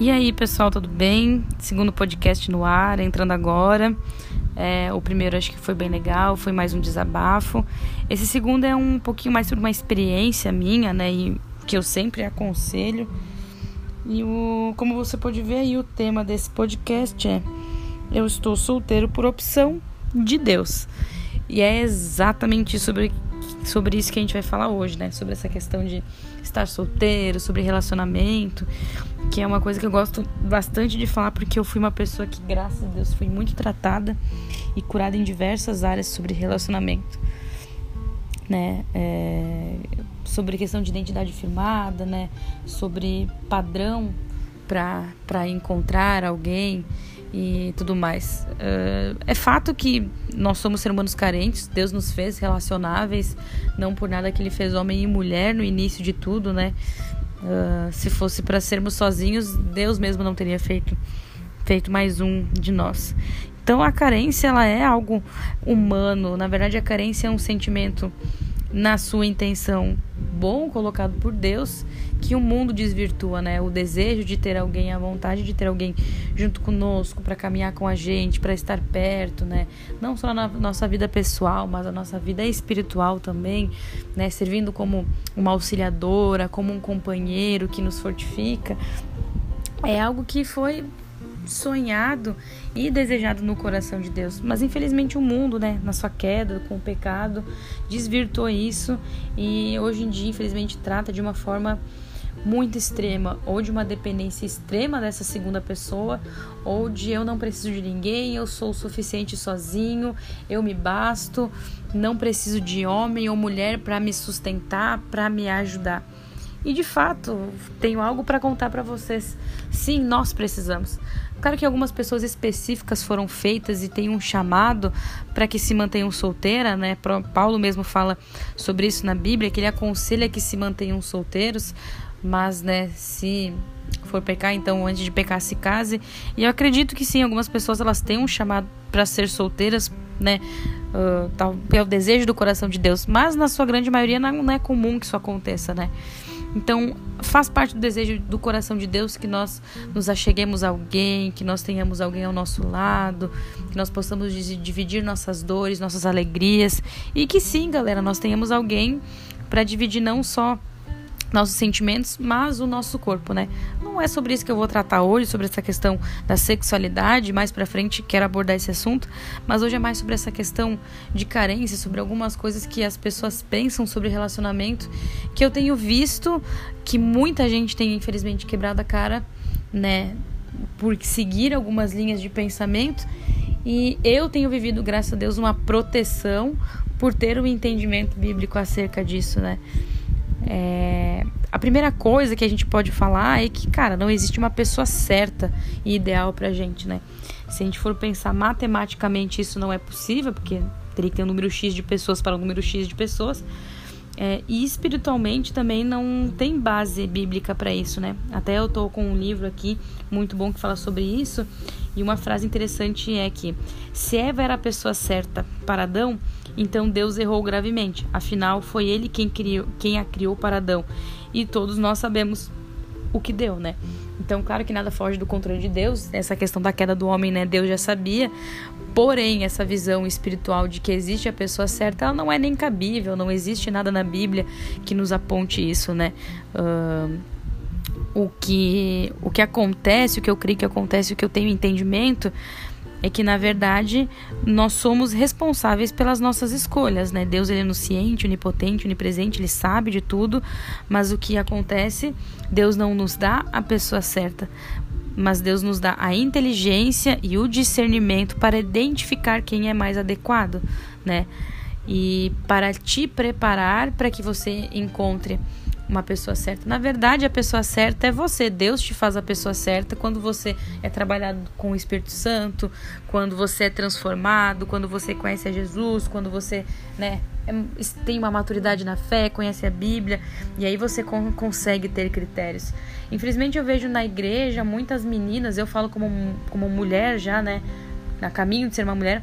E aí, pessoal, tudo bem? Segundo podcast no ar, entrando agora. É, o primeiro acho que foi bem legal, foi mais um desabafo. Esse segundo é um pouquinho mais sobre uma experiência minha, né? E que eu sempre aconselho. E o, como você pode ver aí, o tema desse podcast é Eu estou solteiro por opção de Deus. E é exatamente sobre, sobre isso que a gente vai falar hoje, né? Sobre essa questão de estar solteiro, sobre relacionamento, que é uma coisa que eu gosto bastante de falar porque eu fui uma pessoa que, graças a Deus, fui muito tratada e curada em diversas áreas sobre relacionamento, né? É, sobre questão de identidade firmada, né? Sobre padrão para encontrar alguém e tudo mais. Uh, é fato que nós somos seres humanos carentes, Deus nos fez relacionáveis, não por nada que Ele fez homem e mulher no início de tudo, né? Uh, se fosse para sermos sozinhos, Deus mesmo não teria feito, feito mais um de nós. Então a carência ela é algo humano, na verdade a carência é um sentimento na sua intenção bom colocado por Deus que o mundo desvirtua, né? O desejo de ter alguém, a vontade de ter alguém junto conosco para caminhar com a gente, para estar perto, né? Não só na nossa vida pessoal, mas a nossa vida espiritual também, né? Servindo como uma auxiliadora, como um companheiro que nos fortifica. É algo que foi sonhado e desejado no coração de Deus. Mas infelizmente o mundo, né, na sua queda com o pecado, desvirtuou isso e hoje em dia, infelizmente, trata de uma forma muito extrema, ou de uma dependência extrema dessa segunda pessoa, ou de eu não preciso de ninguém, eu sou o suficiente sozinho, eu me basto, não preciso de homem ou mulher para me sustentar, para me ajudar. E de fato, tenho algo para contar para vocês. Sim, nós precisamos. Claro que algumas pessoas específicas foram feitas e tem um chamado para que se mantenham solteiras, né? Paulo mesmo fala sobre isso na Bíblia, que ele aconselha que se mantenham solteiros, mas, né, se for pecar, então antes de pecar se case. E eu acredito que sim, algumas pessoas elas têm um chamado para ser solteiras, né? Uh, tal, é o desejo do coração de Deus, mas na sua grande maioria não, é comum que isso aconteça, né? Então, faz parte do desejo do coração de Deus que nós nos acheguemos a alguém, que nós tenhamos alguém ao nosso lado, que nós possamos dividir nossas dores, nossas alegrias. E que sim, galera, nós tenhamos alguém para dividir não só nossos sentimentos, mas o nosso corpo, né? Não é sobre isso que eu vou tratar hoje, sobre essa questão da sexualidade, mais para frente quero abordar esse assunto, mas hoje é mais sobre essa questão de carência, sobre algumas coisas que as pessoas pensam sobre relacionamento, que eu tenho visto que muita gente tem infelizmente quebrado a cara, né, por seguir algumas linhas de pensamento, e eu tenho vivido, graças a Deus, uma proteção por ter um entendimento bíblico acerca disso, né? É, a primeira coisa que a gente pode falar é que, cara, não existe uma pessoa certa e ideal pra gente, né? Se a gente for pensar matematicamente, isso não é possível, porque teria que ter um número X de pessoas para um número X de pessoas. É, e espiritualmente também não tem base bíblica para isso, né? Até eu tô com um livro aqui muito bom que fala sobre isso. E uma frase interessante é que se Eva era a pessoa certa para Adão, então Deus errou gravemente. Afinal, foi ele quem, criou, quem a criou para Adão. E todos nós sabemos o que deu, né? Então, claro que nada foge do controle de Deus. Essa questão da queda do homem, né? Deus já sabia. Porém, essa visão espiritual de que existe a pessoa certa, ela não é nem cabível. Não existe nada na Bíblia que nos aponte isso, né? Uh, o que o que acontece, o que eu creio que acontece, o que eu tenho entendimento é que na verdade nós somos responsáveis pelas nossas escolhas, né? Deus ele é onisciente, onipotente, onipresente, ele sabe de tudo, mas o que acontece, Deus não nos dá a pessoa certa, mas Deus nos dá a inteligência e o discernimento para identificar quem é mais adequado, né? E para te preparar para que você encontre uma pessoa certa. Na verdade, a pessoa certa é você. Deus te faz a pessoa certa quando você é trabalhado com o Espírito Santo, quando você é transformado, quando você conhece a Jesus, quando você, né, é, tem uma maturidade na fé, conhece a Bíblia, e aí você consegue ter critérios. Infelizmente eu vejo na igreja muitas meninas, eu falo como, como mulher já, né, na caminho de ser uma mulher,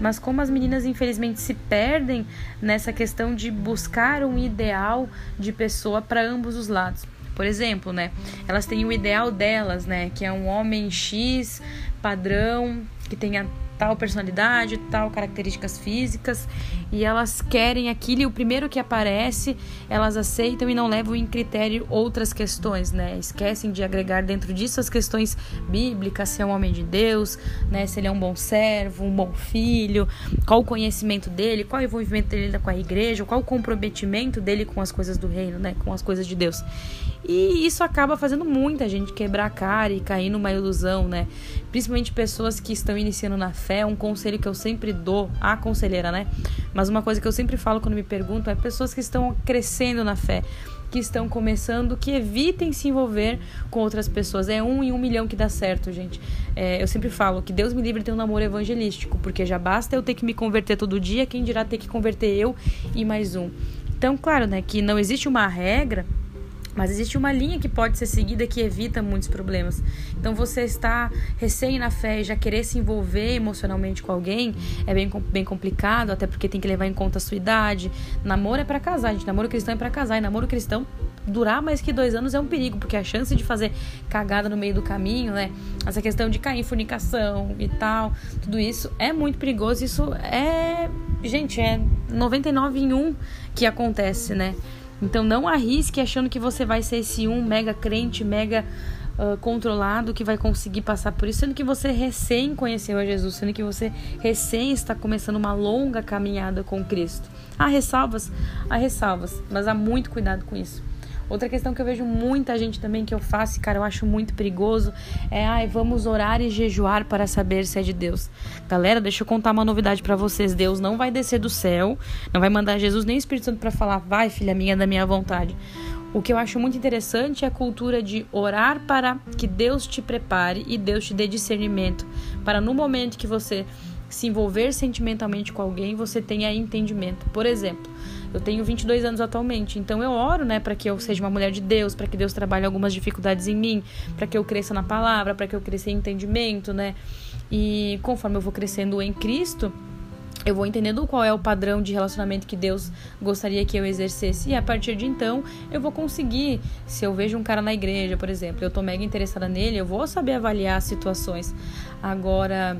mas como as meninas infelizmente se perdem nessa questão de buscar um ideal de pessoa para ambos os lados. Por exemplo, né? Elas têm o ideal delas, né? Que é um homem X, padrão, que tenha tal personalidade, tal características físicas, e elas querem aquilo e o primeiro que aparece, elas aceitam e não levam em critério outras questões, né? Esquecem de agregar dentro disso as questões bíblicas, se é um homem de Deus, né? Se ele é um bom servo, um bom filho, qual o conhecimento dele, qual o envolvimento dele com a igreja, qual o comprometimento dele com as coisas do reino, né? Com as coisas de Deus. E isso acaba fazendo muita gente quebrar a cara e cair numa ilusão, né? Principalmente pessoas que estão iniciando na fé. Um conselho que eu sempre dou à conselheira, né? Mas uma coisa que eu sempre falo quando me perguntam é pessoas que estão crescendo na fé que estão começando, que evitem se envolver com outras pessoas. É um em um milhão que dá certo, gente. É, eu sempre falo que Deus me livre de ter um namoro evangelístico, porque já basta eu ter que me converter todo dia, quem dirá ter que converter eu e mais um. Então, claro, né, que não existe uma regra mas existe uma linha que pode ser seguida que evita muitos problemas. Então, você está recém na fé e já querer se envolver emocionalmente com alguém é bem, bem complicado, até porque tem que levar em conta a sua idade. Namoro é para casar, gente. Namoro cristão é para casar. E namoro cristão durar mais que dois anos é um perigo, porque a chance de fazer cagada no meio do caminho, né? Essa questão de cair em fornicação e tal, tudo isso é muito perigoso. Isso é. Gente, é 99 em 1 que acontece, né? Então não arrisque achando que você vai ser esse um mega crente, mega uh, controlado que vai conseguir passar por isso, sendo que você recém conheceu a Jesus, sendo que você recém está começando uma longa caminhada com Cristo. Há ressalvas? Há ressalvas, mas há muito cuidado com isso. Outra questão que eu vejo muita gente também que eu faço, cara, eu acho muito perigoso, é, ai, vamos orar e jejuar para saber se é de Deus. Galera, deixa eu contar uma novidade para vocês. Deus não vai descer do céu, não vai mandar Jesus nem Espírito Santo para falar, vai, filha minha, da minha vontade. O que eu acho muito interessante é a cultura de orar para que Deus te prepare e Deus te dê discernimento, para no momento que você se envolver sentimentalmente com alguém, você tenha entendimento. Por exemplo, eu tenho 22 anos atualmente, então eu oro, né, para que eu seja uma mulher de Deus, para que Deus trabalhe algumas dificuldades em mim, para que eu cresça na palavra, para que eu cresça em entendimento, né? E conforme eu vou crescendo em Cristo, eu vou entendendo qual é o padrão de relacionamento que Deus gostaria que eu exercesse. E a partir de então, eu vou conseguir, se eu vejo um cara na igreja, por exemplo, eu tô mega interessada nele, eu vou saber avaliar as situações. Agora,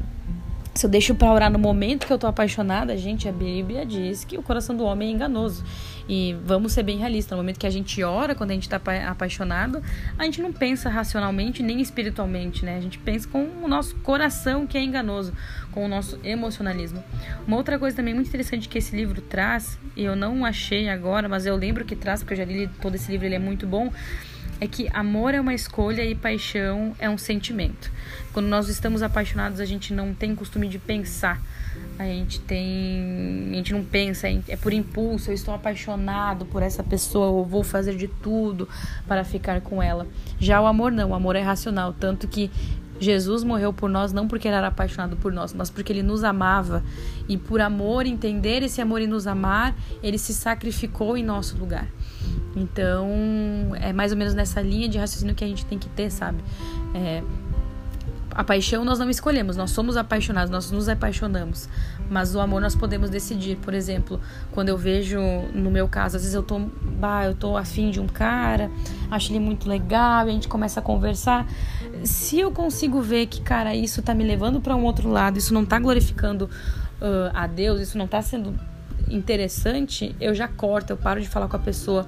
se eu deixo para orar no momento que eu tô apaixonada, gente, a Bíblia diz que o coração do homem é enganoso. E vamos ser bem realistas, no momento que a gente ora, quando a gente tá apaixonado, a gente não pensa racionalmente nem espiritualmente, né? A gente pensa com o nosso coração que é enganoso, com o nosso emocionalismo. Uma outra coisa também muito interessante que esse livro traz, e eu não achei agora, mas eu lembro que traz, porque eu já li todo esse livro, ele é muito bom, é que amor é uma escolha e paixão é um sentimento. Quando nós estamos apaixonados, a gente não tem costume de pensar. A gente tem. A gente não pensa, é por impulso, eu estou apaixonado por essa pessoa, eu vou fazer de tudo para ficar com ela. Já o amor não, o amor é racional, tanto que Jesus morreu por nós não porque ele era apaixonado por nós, mas porque ele nos amava. E por amor, entender esse amor e nos amar, ele se sacrificou em nosso lugar. Então, é mais ou menos nessa linha de raciocínio que a gente tem que ter, sabe? É, a paixão nós não escolhemos, nós somos apaixonados, nós nos apaixonamos. Mas o amor nós podemos decidir. Por exemplo, quando eu vejo, no meu caso, às vezes eu tô, bah, eu tô afim de um cara, acho ele muito legal, e a gente começa a conversar. Se eu consigo ver que, cara, isso tá me levando para um outro lado, isso não tá glorificando uh, a Deus, isso não tá sendo interessante, eu já corto, eu paro de falar com a pessoa.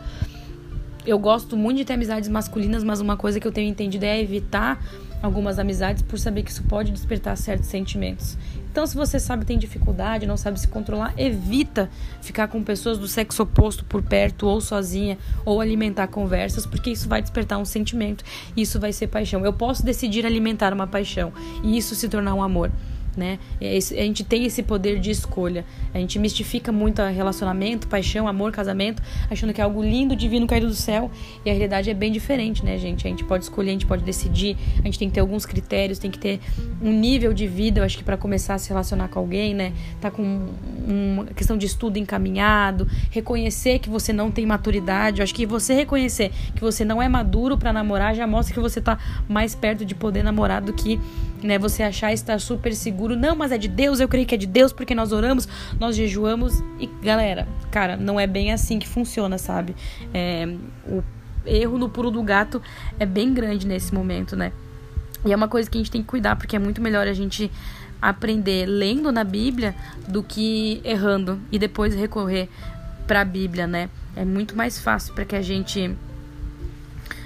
Eu gosto muito de ter amizades masculinas, mas uma coisa que eu tenho entendido é evitar algumas amizades por saber que isso pode despertar certos sentimentos. Então, se você sabe tem dificuldade, não sabe se controlar, evita ficar com pessoas do sexo oposto por perto ou sozinha ou alimentar conversas, porque isso vai despertar um sentimento, isso vai ser paixão. Eu posso decidir alimentar uma paixão e isso se tornar um amor né? É a gente tem esse poder de escolha. A gente mistifica muito relacionamento, paixão, amor, casamento, achando que é algo lindo, divino, caído do céu. E a realidade é bem diferente, né, gente? A gente pode escolher, a gente pode decidir, a gente tem que ter alguns critérios, tem que ter um nível de vida, eu acho que para começar a se relacionar com alguém, né? Tá com uma questão de estudo encaminhado, reconhecer que você não tem maturidade. Eu acho que você reconhecer que você não é maduro para namorar já mostra que você tá mais perto de poder namorar do que, né, você achar estar super seguro. Não, mas é de Deus, eu creio que é de Deus porque nós oramos, nós jejuamos. E galera, cara, não é bem assim que funciona, sabe? É, o erro no pulo do gato é bem grande nesse momento, né? E é uma coisa que a gente tem que cuidar, porque é muito melhor a gente aprender lendo na Bíblia do que errando e depois recorrer para a Bíblia, né? É muito mais fácil para que a gente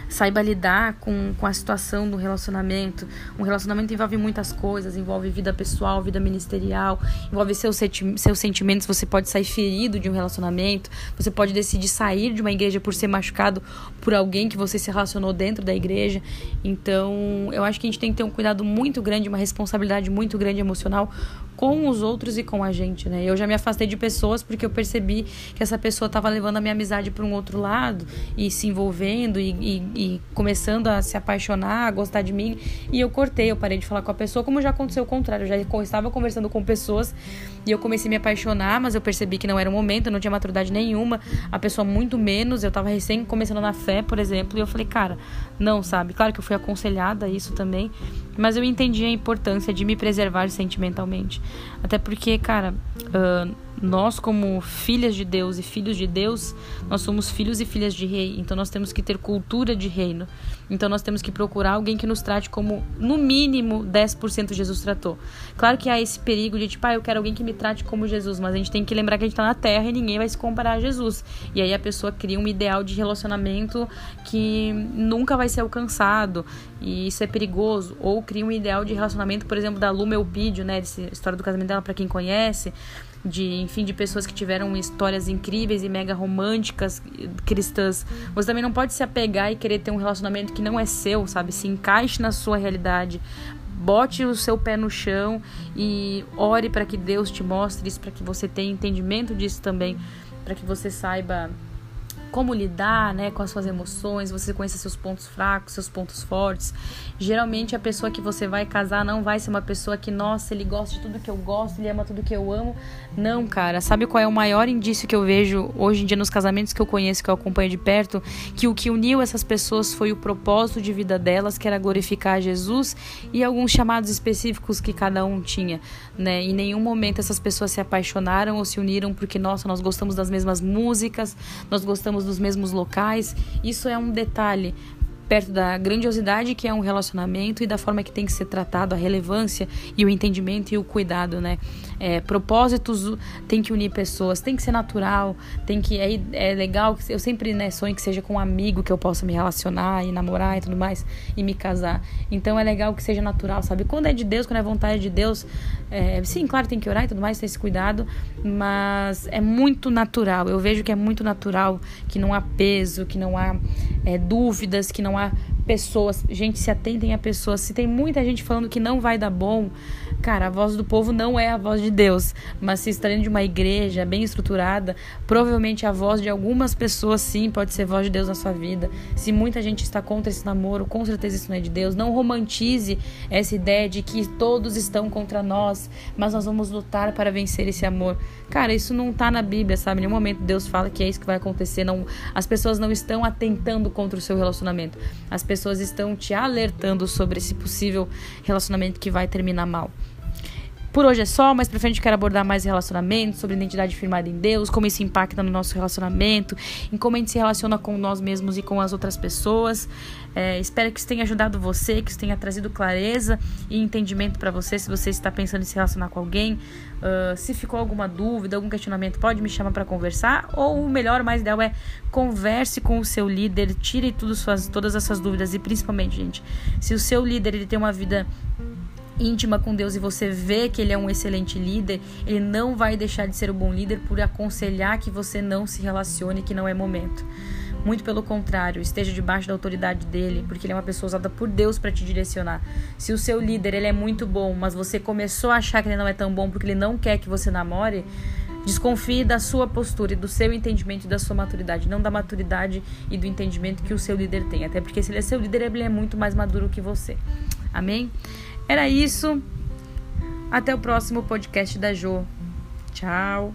saiba lidar com, com a situação do relacionamento. Um relacionamento envolve muitas coisas, envolve vida pessoal, vida ministerial, envolve seus, seus sentimentos. Você pode sair ferido de um relacionamento, você pode decidir sair de uma igreja por ser machucado por alguém que você se relacionou dentro da igreja. Então, eu acho que a gente tem que ter um cuidado muito grande, uma responsabilidade muito grande emocional com os outros e com a gente, né? Eu já me afastei de pessoas porque eu percebi que essa pessoa estava levando a minha amizade para um outro lado e se envolvendo e, e, e, começando a se apaixonar, a gostar de mim. E eu cortei, eu parei de falar com a pessoa, como já aconteceu o contrário. Eu já estava conversando com pessoas e eu comecei a me apaixonar, mas eu percebi que não era o momento, eu não tinha maturidade nenhuma, a pessoa muito menos. Eu estava recém começando na fé, por exemplo, e eu falei, cara, não, sabe? Claro que eu fui aconselhada a isso também, mas eu entendi a importância de me preservar sentimentalmente. Até porque, cara, uh, nós, como filhas de Deus e filhos de Deus, nós somos filhos e filhas de rei. Então nós temos que ter cultura de reino. Então nós temos que procurar alguém que nos trate como, no mínimo, 10% Jesus tratou. Claro que há esse perigo de, tipo, ah, eu quero alguém que me trate como Jesus, mas a gente tem que lembrar que a gente está na terra e ninguém vai se comparar a Jesus. E aí a pessoa cria um ideal de relacionamento que nunca vai ser alcançado. E isso é perigoso. Ou cria um ideal de relacionamento, por exemplo, da Luma Elpidio, né? Essa história do casamento dela, para quem conhece de enfim de pessoas que tiveram histórias incríveis e mega românticas cristãs. Você também não pode se apegar e querer ter um relacionamento que não é seu sabe? Se encaixe na sua realidade. Bote o seu pé no chão e ore para que Deus te mostre isso para que você tenha entendimento disso também para que você saiba como lidar né, com as suas emoções, você conheça seus pontos fracos, seus pontos fortes. Geralmente a pessoa que você vai casar não vai ser uma pessoa que, nossa, ele gosta de tudo que eu gosto, ele ama tudo que eu amo. Não, cara. Sabe qual é o maior indício que eu vejo hoje em dia nos casamentos que eu conheço, que eu acompanho de perto? Que o que uniu essas pessoas foi o propósito de vida delas, que era glorificar Jesus e alguns chamados específicos que cada um tinha. Né? Em nenhum momento essas pessoas se apaixonaram ou se uniram porque, nossa, nós gostamos das mesmas músicas, nós gostamos dos mesmos locais. Isso é um detalhe, perto da grandiosidade que é um relacionamento e da forma que tem que ser tratado, a relevância e o entendimento e o cuidado, né? É, propósitos tem que unir pessoas, tem que ser natural, tem que é, é legal. Eu sempre né, sonho que seja com um amigo que eu possa me relacionar e namorar e tudo mais e me casar. Então é legal que seja natural, sabe? Quando é de Deus, quando é vontade de Deus, é, sim, claro, tem que orar e tudo mais, ter esse cuidado, mas é muito natural. Eu vejo que é muito natural, que não há peso, que não há é, dúvidas, que não há pessoas. Gente, se atendem a pessoas. Se tem muita gente falando que não vai dar bom, cara, a voz do povo não é a voz de Deus. Mas se está dentro de uma igreja bem estruturada, provavelmente a voz de algumas pessoas sim pode ser voz de Deus na sua vida. Se muita gente está contra esse namoro, com certeza isso não é de Deus. Não romantize essa ideia de que todos estão contra nós, mas nós vamos lutar para vencer esse amor. Cara, isso não está na Bíblia, sabe? Em nenhum momento Deus fala que é isso que vai acontecer. Não, as pessoas não estão atentando contra o seu relacionamento. As pessoas pessoas estão te alertando sobre esse possível relacionamento que vai terminar mal. Por hoje é só, mas pra frente eu quero abordar mais relacionamentos, sobre identidade firmada em Deus, como isso impacta no nosso relacionamento, em como a gente se relaciona com nós mesmos e com as outras pessoas. É, espero que isso tenha ajudado você, que isso tenha trazido clareza e entendimento para você, se você está pensando em se relacionar com alguém. Uh, se ficou alguma dúvida, algum questionamento, pode me chamar para conversar. Ou o melhor, mais ideal é converse com o seu líder, tire tudo suas, todas essas dúvidas e principalmente, gente, se o seu líder ele tem uma vida íntima com Deus e você vê que ele é um excelente líder, ele não vai deixar de ser um bom líder por aconselhar que você não se relacione, que não é momento. Muito pelo contrário, esteja debaixo da autoridade dele, porque ele é uma pessoa usada por Deus para te direcionar. Se o seu líder ele é muito bom, mas você começou a achar que ele não é tão bom porque ele não quer que você namore, Desconfie da sua postura e do seu entendimento e da sua maturidade, não da maturidade e do entendimento que o seu líder tem. Até porque se ele é seu líder, ele é muito mais maduro que você. Amém? Era isso. Até o próximo podcast da Jo. Tchau.